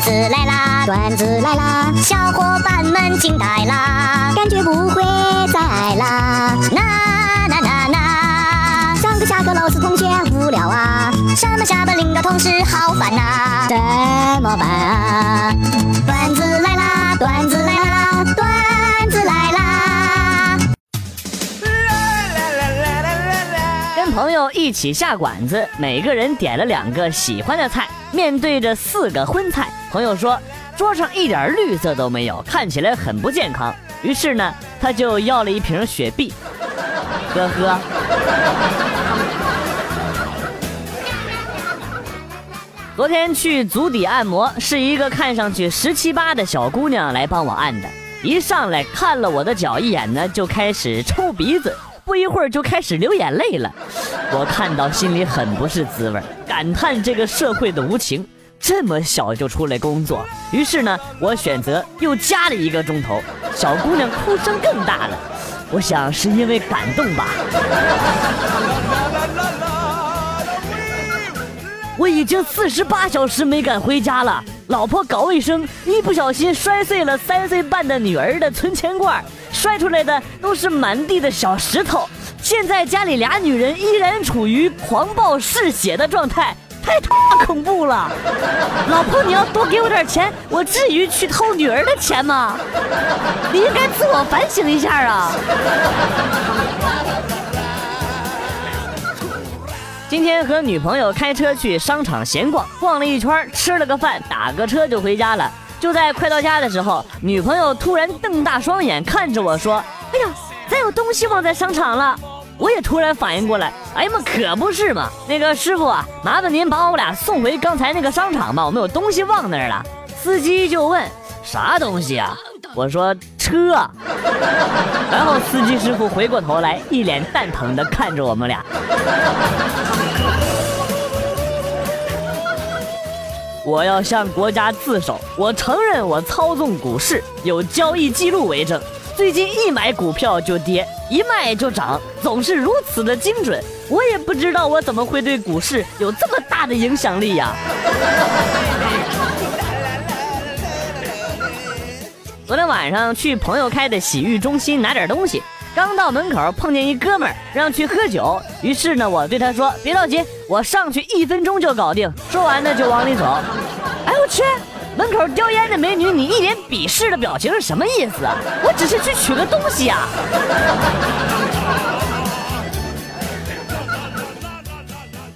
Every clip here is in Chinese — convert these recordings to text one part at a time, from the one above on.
子来啦，段子来啦，小伙伴们惊呆啦，感觉不会再爱啦。呐呐呐呐，上课下课老师同学无聊啊，上班下班领导同事好烦呐，怎么办啊？段子来啦，段子朋友一起下馆子，每个人点了两个喜欢的菜，面对着四个荤菜，朋友说桌上一点绿色都没有，看起来很不健康。于是呢，他就要了一瓶雪碧，呵呵。昨天去足底按摩，是一个看上去十七八的小姑娘来帮我按的。一上来看了我的脚一眼呢，就开始抽鼻子，不一会儿就开始流眼泪了。我看到心里很不是滋味，感叹这个社会的无情，这么小就出来工作。于是呢，我选择又加了一个钟头。小姑娘哭声更大了，我想是因为感动吧。我已经四十八小时没敢回家了。老婆搞卫生，一不小心摔碎了三岁半的女儿的存钱罐，摔出来的都是满地的小石头。现在家里俩女人依然处于狂暴嗜血的状态，太他妈恐怖了。老婆，你要多给我点钱，我至于去偷女儿的钱吗？你应该自我反省一下啊。今天和女朋友开车去商场闲逛，逛了一圈，吃了个饭，打个车就回家了。就在快到家的时候，女朋友突然瞪大双眼看着我说：“哎呀，咱有东西忘在商场了。”我也突然反应过来，哎呀妈，可不是嘛！那个师傅啊，麻烦您把我俩送回刚才那个商场吧，我们有东西忘那儿了。司机就问：“啥东西啊？”我说：“车。” 然后司机师傅回过头来，一脸蛋疼的看着我们俩。我要向国家自首，我承认我操纵股市，有交易记录为证。最近一买股票就跌，一卖就涨，总是如此的精准。我也不知道我怎么会对股市有这么大的影响力呀。昨天晚上去朋友开的洗浴中心拿点东西，刚到门口碰见一哥们儿让去喝酒，于是呢我对他说：“别着急，我上去一分钟就搞定。”说完呢就往里走。哎我去，门口叼烟的美女，你一脸鄙视的表情是什么意思啊？我只是去取个东西呀。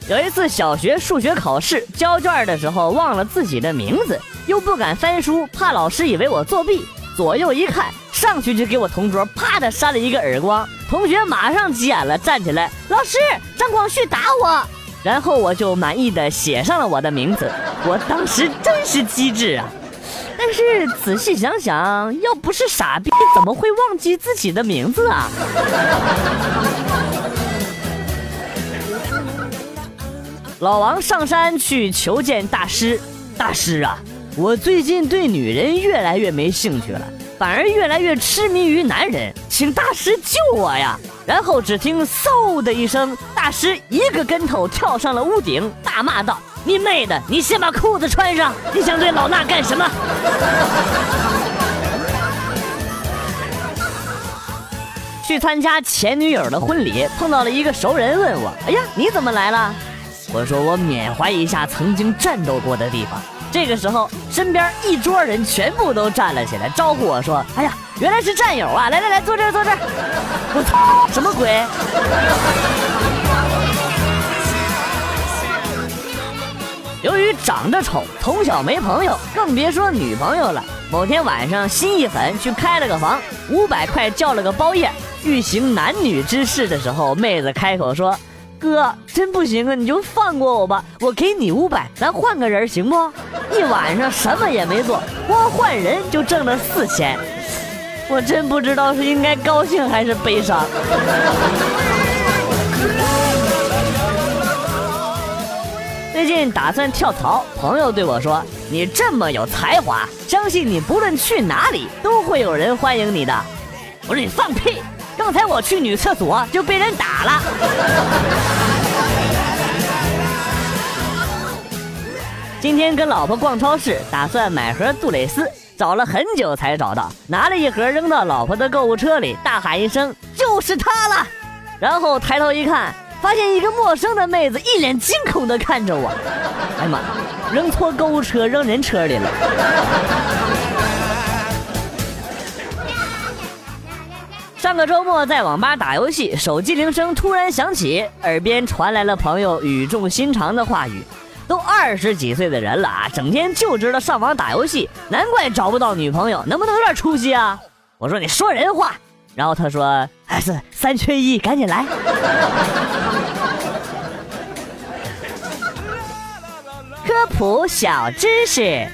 有一次小学数学考试交卷的时候忘了自己的名字，又不敢翻书，怕老师以为我作弊。左右一看，上去就给我同桌啪的扇了一个耳光。同学马上急眼了，站起来，老师张广旭打我。然后我就满意的写上了我的名字。我当时真是机智啊！但是仔细想想，要不是傻逼，怎么会忘记自己的名字啊？老王上山去求见大师，大师啊，我最近对女人越来越没兴趣了，反而越来越痴迷于男人，请大师救我呀！然后只听嗖的一声，大师一个跟头跳上了屋顶，大骂道：“你妹的！你先把裤子穿上！你想对老衲干什么？”去参加前女友的婚礼，碰到了一个熟人，问我：“哎呀，你怎么来了？”我说：“我缅怀一下曾经战斗过的地方。”这个时候，身边一桌人全部都站了起来，招呼我说：“哎呀，原来是战友啊！来来来，坐这儿，坐这儿。”我操，什么鬼？由于长得丑，从小没朋友，更别说女朋友了。某天晚上心一狠，去开了个房，五百块叫了个包夜。欲行男女之事的时候，妹子开口说：“哥，真不行啊，你就放过我吧，我给你五百，咱换个人行不？”一晚上什么也没做，光换人就挣了四千。我真不知道是应该高兴还是悲伤。最近打算跳槽，朋友对我说：“你这么有才华，相信你不论去哪里都会有人欢迎你的。”我说：“你放屁！刚才我去女厕所就被人打了。”今天跟老婆逛超市，打算买盒杜蕾斯，找了很久才找到，拿了一盒扔到老婆的购物车里，大喊一声：“就是它了！”然后抬头一看，发现一个陌生的妹子一脸惊恐地看着我。哎呀妈，扔错购物车，扔人车里了。上个周末在网吧打游戏，手机铃声突然响起，耳边传来了朋友语重心长的话语。都二十几岁的人了啊，整天就知道上网打游戏，难怪找不到女朋友，能不能有点出息啊？我说你说人话，然后他说还是三缺一，赶紧来。科普小知识：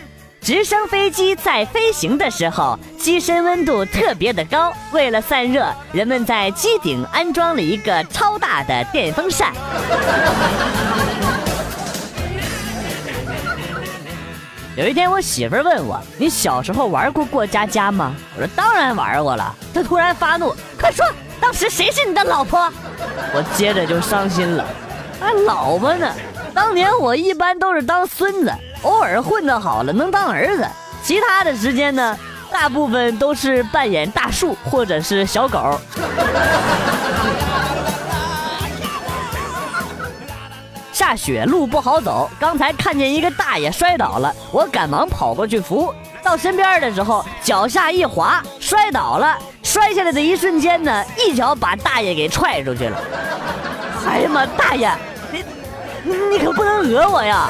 直升飞机在飞行的时候，机身温度特别的高，为了散热，人们在机顶安装了一个超大的电风扇。有一天，我媳妇问我：“你小时候玩过过家家吗？”我说：“当然玩过了。”她突然发怒：“快说，当时谁是你的老婆？”我接着就伤心了：“啊，老婆呢？当年我一般都是当孙子，偶尔混得好了能当儿子，其他的时间呢，大部分都是扮演大树或者是小狗。”下雪路不好走，刚才看见一个大爷摔倒了，我赶忙跑过去扶。到身边的时候，脚下一滑，摔倒了。摔下来的一瞬间呢，一脚把大爷给踹出去了。哎呀妈，大爷，你可不能讹我呀！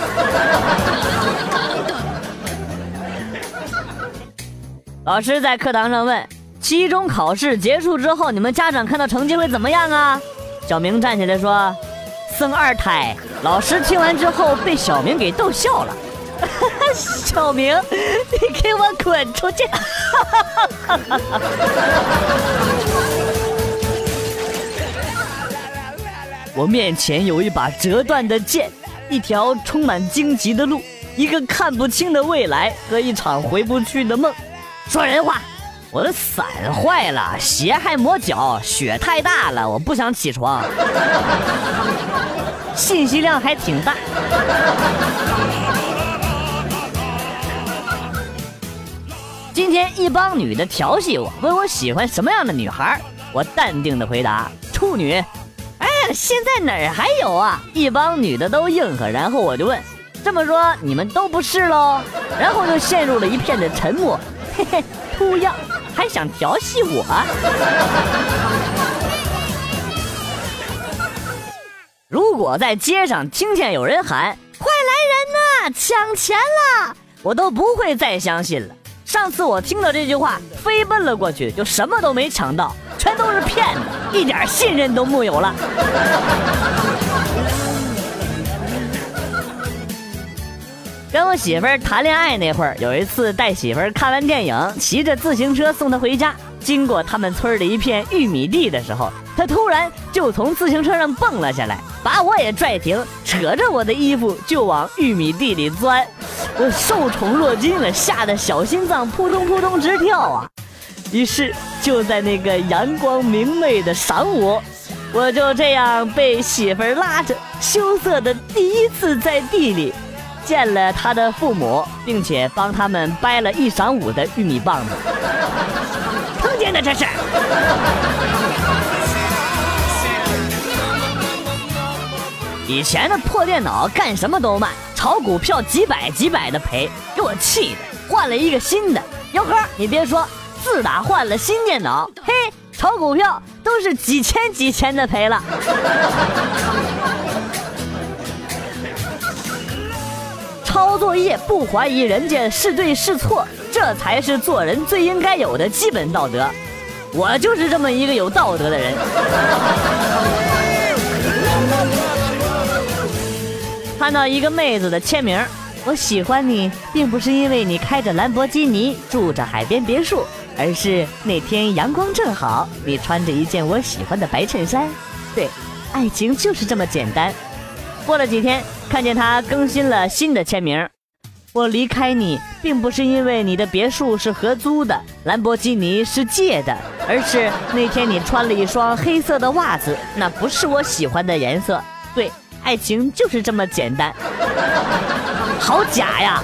老师在课堂上问：期中考试结束之后，你们家长看到成绩会怎么样啊？小明站起来说。生二胎，老师听完之后被小明给逗笑了。小明，你给我滚出去！我面前有一把折断的剑，一条充满荆棘的路，一个看不清的未来和一场回不去的梦。说人话，我的伞坏了，鞋还磨脚，雪太大了，我不想起床。信息量还挺大。今天一帮女的调戏我，问我喜欢什么样的女孩，我淡定的回答：处女。现在哪儿还有啊？一帮女的都应和，然后我就问：这么说你们都不是喽？然后就陷入了一片的沉默。嘿嘿，秃样，还想调戏我？如果在街上听见有人喊“快来人呐，抢钱啦”，我都不会再相信了。上次我听到这句话，飞奔了过去，就什么都没抢到，是骗子，一点信任都木有了。跟我媳妇儿谈恋爱那会儿，有一次带媳妇儿看完电影，骑着自行车送她回家。经过他们村的一片玉米地的时候，他突然就从自行车上蹦了下来，把我也拽停，扯着我的衣服就往玉米地里钻。我受宠若惊了，吓得小心脏扑通扑通直跳啊！于是就在那个阳光明媚的晌午，我就这样被媳妇儿拉着，羞涩的第一次在地里见了他的父母，并且帮他们掰了一晌午的玉米棒子。坑爹的这是！以前的破电脑干什么都慢，炒股票几百几百的赔，给我气的，换了一个新的。哟呵，你别说，自打换了新电脑，嘿，炒股票都是几千几千的赔了。抄作业不怀疑人家是对是错。这才是做人最应该有的基本道德，我就是这么一个有道德的人。看到一个妹子的签名，我喜欢你，并不是因为你开着兰博基尼，住着海边别墅，而是那天阳光正好，你穿着一件我喜欢的白衬衫。对，爱情就是这么简单。过了几天，看见他更新了新的签名。我离开你，并不是因为你的别墅是合租的，兰博基尼是借的，而是那天你穿了一双黑色的袜子，那不是我喜欢的颜色。对，爱情就是这么简单。好假呀！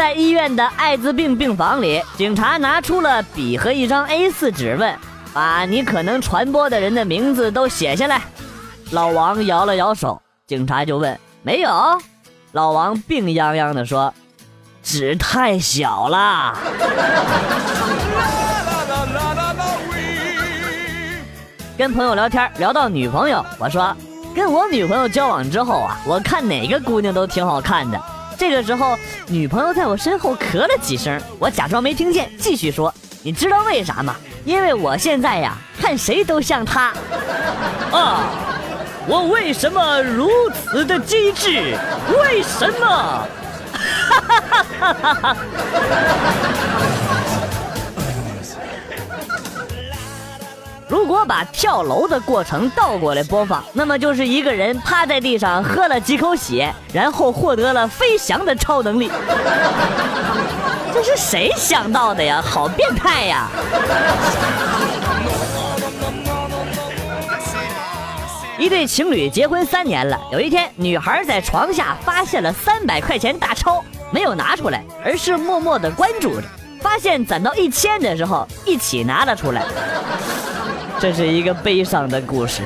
在医院的艾滋病病房里，警察拿出了笔和一张 A4 纸，问：“把你可能传播的人的名字都写下来。”老王摇了摇手，警察就问：“没有？”老王病殃殃地说：“纸太小了。”跟朋友聊天聊到女朋友，我说：“跟我女朋友交往之后啊，我看哪个姑娘都挺好看的。”这个时候，女朋友在我身后咳了几声，我假装没听见，继续说：“你知道为啥吗？因为我现在呀，看谁都像他。啊，我为什么如此的机智？为什么？”哈哈哈哈哈哈！如果把跳楼的过程倒过来播放，那么就是一个人趴在地上喝了几口血，然后获得了飞翔的超能力。这是谁想到的呀？好变态呀！一对情侣结婚三年了，有一天，女孩在床下发现了三百块钱大钞，没有拿出来，而是默默的关注着。发现攒到一千的时候，一起拿了出来。这是一个悲伤的故事。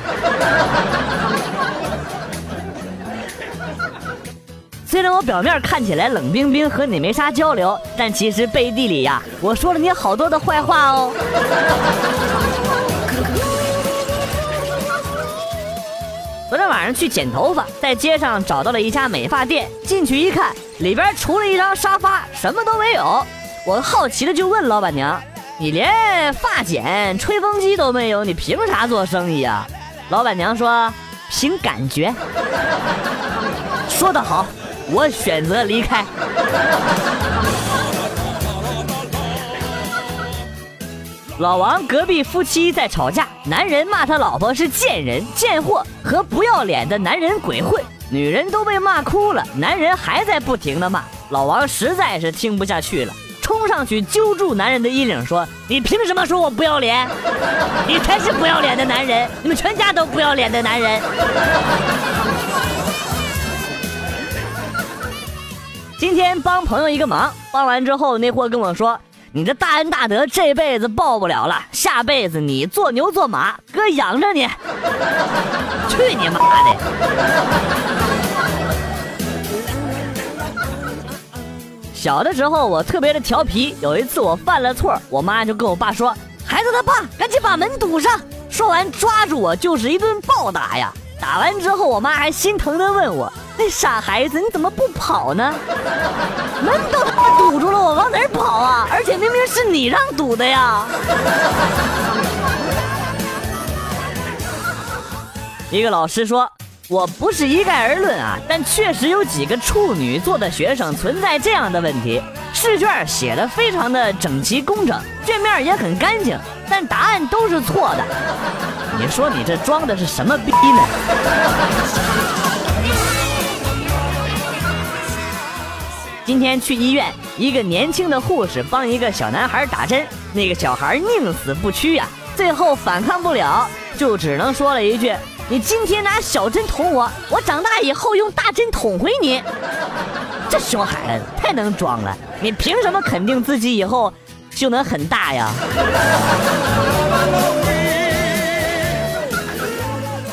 虽然我表面看起来冷冰冰，和你没啥交流，但其实背地里呀，我说了你好多的坏话哦。昨天晚上去剪头发，在街上找到了一家美发店，进去一看，里边除了一张沙发，什么都没有。我好奇的就问老板娘。你连发剪、吹风机都没有，你凭啥做生意啊？老板娘说：“凭感觉。”说得好，我选择离开。老王隔壁夫妻在吵架，男人骂他老婆是贱人、贱货和不要脸的男人鬼混，女人都被骂哭了，男人还在不停的骂，老王实在是听不下去了。冲上去揪住男人的衣领，说：“你凭什么说我不要脸？你才是不要脸的男人！你们全家都不要脸的男人！”今天帮朋友一个忙，帮完之后，那货跟我说：“你这大恩大德这辈子报不了了，下辈子你做牛做马，哥养着你。”去你妈的！小的时候我特别的调皮，有一次我犯了错，我妈就跟我爸说：“孩子他爸，赶紧把门堵上。”说完抓住我就是一顿暴打呀。打完之后，我妈还心疼的问我：“那傻孩子，你怎么不跑呢？门都他妈堵住了，我往哪儿跑啊？而且明明是你让堵的呀！”一个老师说。我不是一概而论啊，但确实有几个处女座的学生存在这样的问题：试卷写的非常的整齐工整，卷面也很干净，但答案都是错的。你说你这装的是什么逼呢？今天去医院，一个年轻的护士帮一个小男孩打针，那个小孩宁死不屈呀，最后反抗不了，就只能说了一句。你今天拿小针捅我，我长大以后用大针捅回你。这熊孩子太能装了，你凭什么肯定自己以后就能很大呀？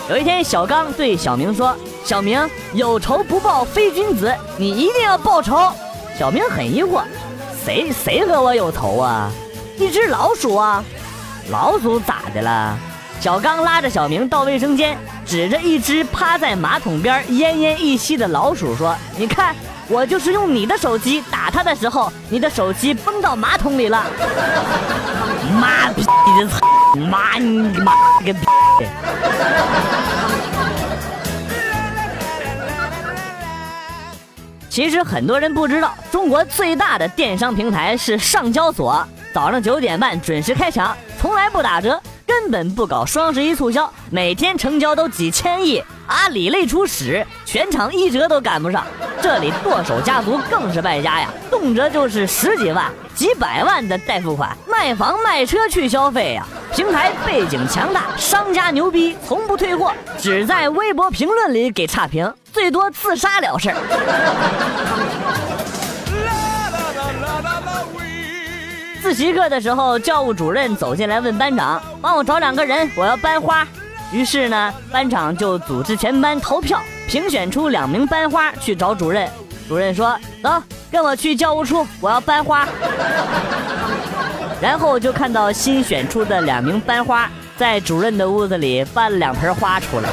有一天，小刚对小明说：“小明，有仇不报非君子，你一定要报仇。”小明很疑惑：“谁谁和我有仇啊？一只老鼠啊？老鼠咋的了？”小刚拉着小明到卫生间，指着一只趴在马桶边奄奄一息的老鼠说：“你看，我就是用你的手机打它的时候，你的手机崩到马桶里了。”妈逼的操！妈你妈个逼！其实很多人不知道，中国最大的电商平台是上交所，早上九点半准时开抢，从来不打折。根本不搞双十一促销，每天成交都几千亿，阿里累出屎，全场一折都赶不上。这里剁手家族更是败家呀，动辄就是十几万、几百万的代付款，卖房卖车去消费呀。平台背景强大，商家牛逼，从不退货，只在微博评论里给差评，最多自杀了事儿。自习课的时候，教务主任走进来问班长：“帮我找两个人，我要班花。”于是呢，班长就组织全班投票，评选出两名班花去找主任。主任说：“走，跟我去教务处，我要班花。”然后就看到新选出的两名班花在主任的屋子里搬了两盆花出来。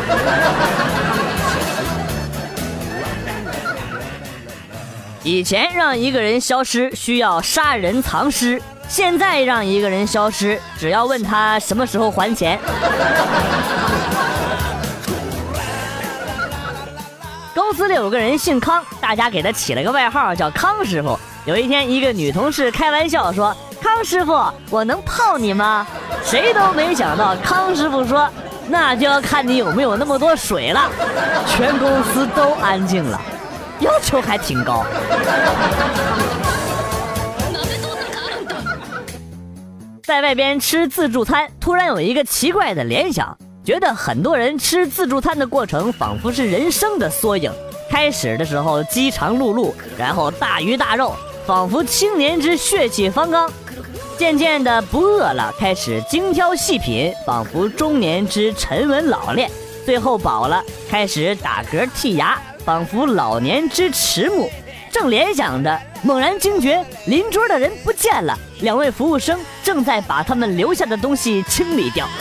以前让一个人消失需要杀人藏尸。现在让一个人消失，只要问他什么时候还钱。公司里有个人姓康，大家给他起了个外号叫康师傅。有一天，一个女同事开玩笑说：“康师傅，我能泡你吗？”谁都没想到，康师傅说：“那就要看你有没有那么多水了。”全公司都安静了，要求还挺高。在外边吃自助餐，突然有一个奇怪的联想，觉得很多人吃自助餐的过程仿佛是人生的缩影。开始的时候饥肠辘辘，然后大鱼大肉，仿佛青年之血气方刚；渐渐的不饿了，开始精挑细品，仿佛中年之沉稳老练；最后饱了，开始打嗝剔牙，仿佛老年之迟暮。正联想着，猛然惊觉邻桌的人不见了，两位服务生正在把他们留下的东西清理掉。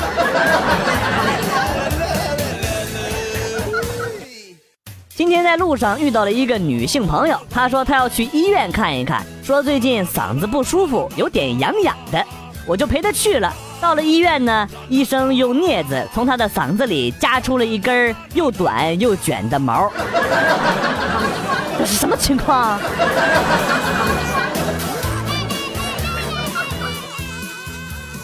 今天在路上遇到了一个女性朋友，她说她要去医院看一看，说最近嗓子不舒服，有点痒痒的，我就陪她去了。到了医院呢，医生用镊子从她的嗓子里夹出了一根又短又卷的毛。这是什么情况？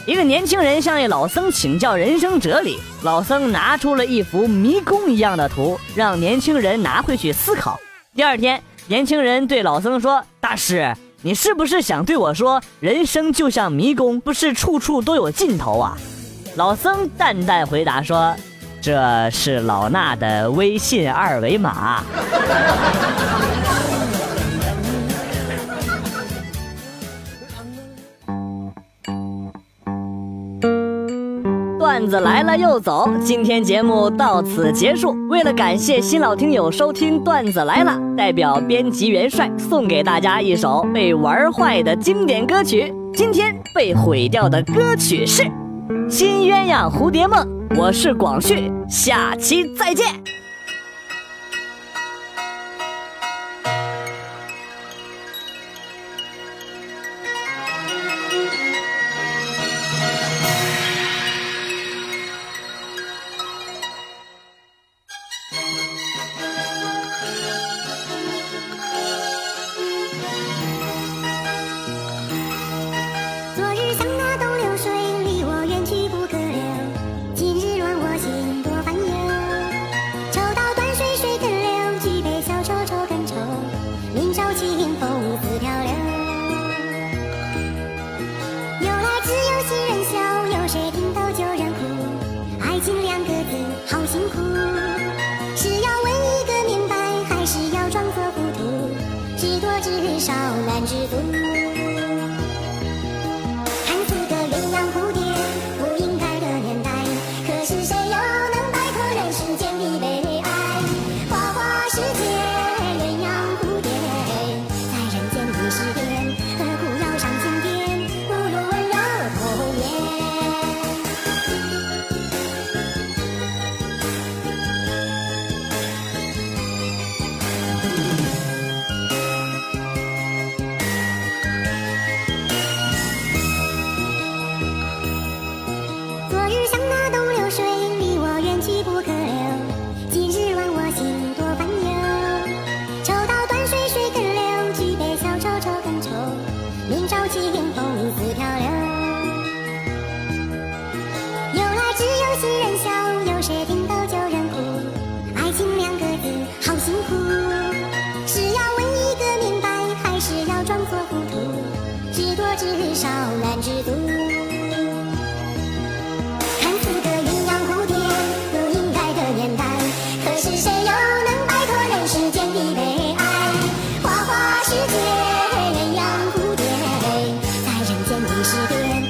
一个年轻人向一老僧请教人生哲理，老僧拿出了一幅迷宫一样的图，让年轻人拿回去思考。第二天，年轻人对老僧说：“大师，你是不是想对我说，人生就像迷宫，不是处处都有尽头啊？”老僧淡淡回答说。这是老衲的微信二维码。段子来了又走，今天节目到此结束。为了感谢新老听友收听《段子来了》，代表编辑元帅送给大家一首被玩坏的经典歌曲。今天被毁掉的歌曲是《新鸳鸯蝴蝶梦》。我是广旭，下期再见。Anh. the